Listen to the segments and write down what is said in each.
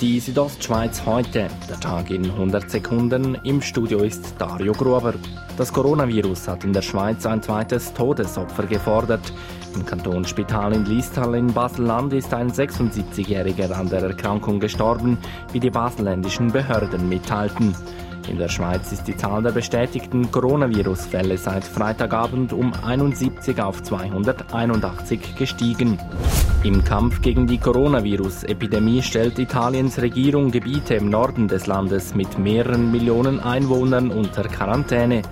Die Südostschweiz heute, der Tag in 100 Sekunden. Im Studio ist Dario Gruber. Das Coronavirus hat in der Schweiz ein zweites Todesopfer gefordert. Im Kantonsspital in Liestal in Basel-Land ist ein 76-Jähriger an der Erkrankung gestorben, wie die baselländischen Behörden mitteilten. In der Schweiz ist die Zahl der bestätigten Coronavirus-Fälle seit Freitagabend um 71 auf 281 gestiegen. Im Kampf gegen die Coronavirus-Epidemie stellt Italiens Regierung Gebiete im Norden des Landes mit mehreren Millionen Einwohnern unter Quarantäne.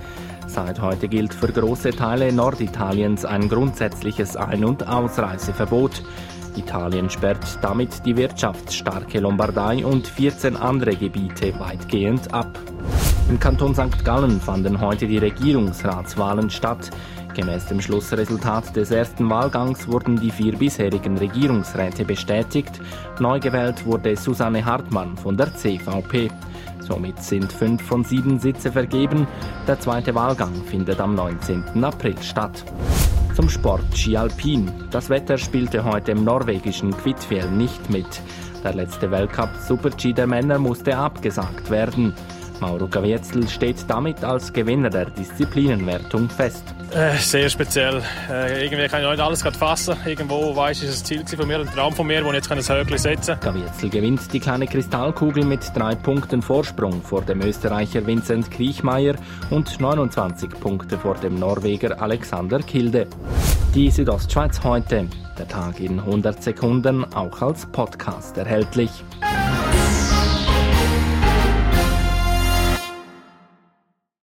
Seit heute gilt für große Teile Norditaliens ein grundsätzliches Ein- und Ausreiseverbot. Italien sperrt damit die wirtschaftsstarke Lombardei und 14 andere Gebiete weitgehend ab. Im Kanton St. Gallen fanden heute die Regierungsratswahlen statt. Gemäß dem Schlussresultat des ersten Wahlgangs wurden die vier bisherigen Regierungsräte bestätigt. Neu gewählt wurde Susanne Hartmann von der CVP. Somit sind fünf von sieben Sitze vergeben. Der zweite Wahlgang findet am 19. April statt. Zum Sport Ski Alpin. Das Wetter spielte heute im norwegischen Kvitfjell nicht mit. Der letzte Weltcup Super-G der Männer musste abgesagt werden. Mauro Gavietzel steht damit als Gewinner der Disziplinenwertung fest. Äh, sehr speziell. Äh, irgendwie kann ich nicht alles fassen. Irgendwo weiß ich, es ein Ziel von mir, ein Traum von mir, wo ich jetzt ein Höckchen setzen kann. Gavietzel gewinnt die kleine Kristallkugel mit drei Punkten Vorsprung vor dem Österreicher Vincent Kriechmeier und 29 Punkte vor dem Norweger Alexander Kilde. Die Südostschweiz heute. Der Tag in 100 Sekunden, auch als Podcast erhältlich.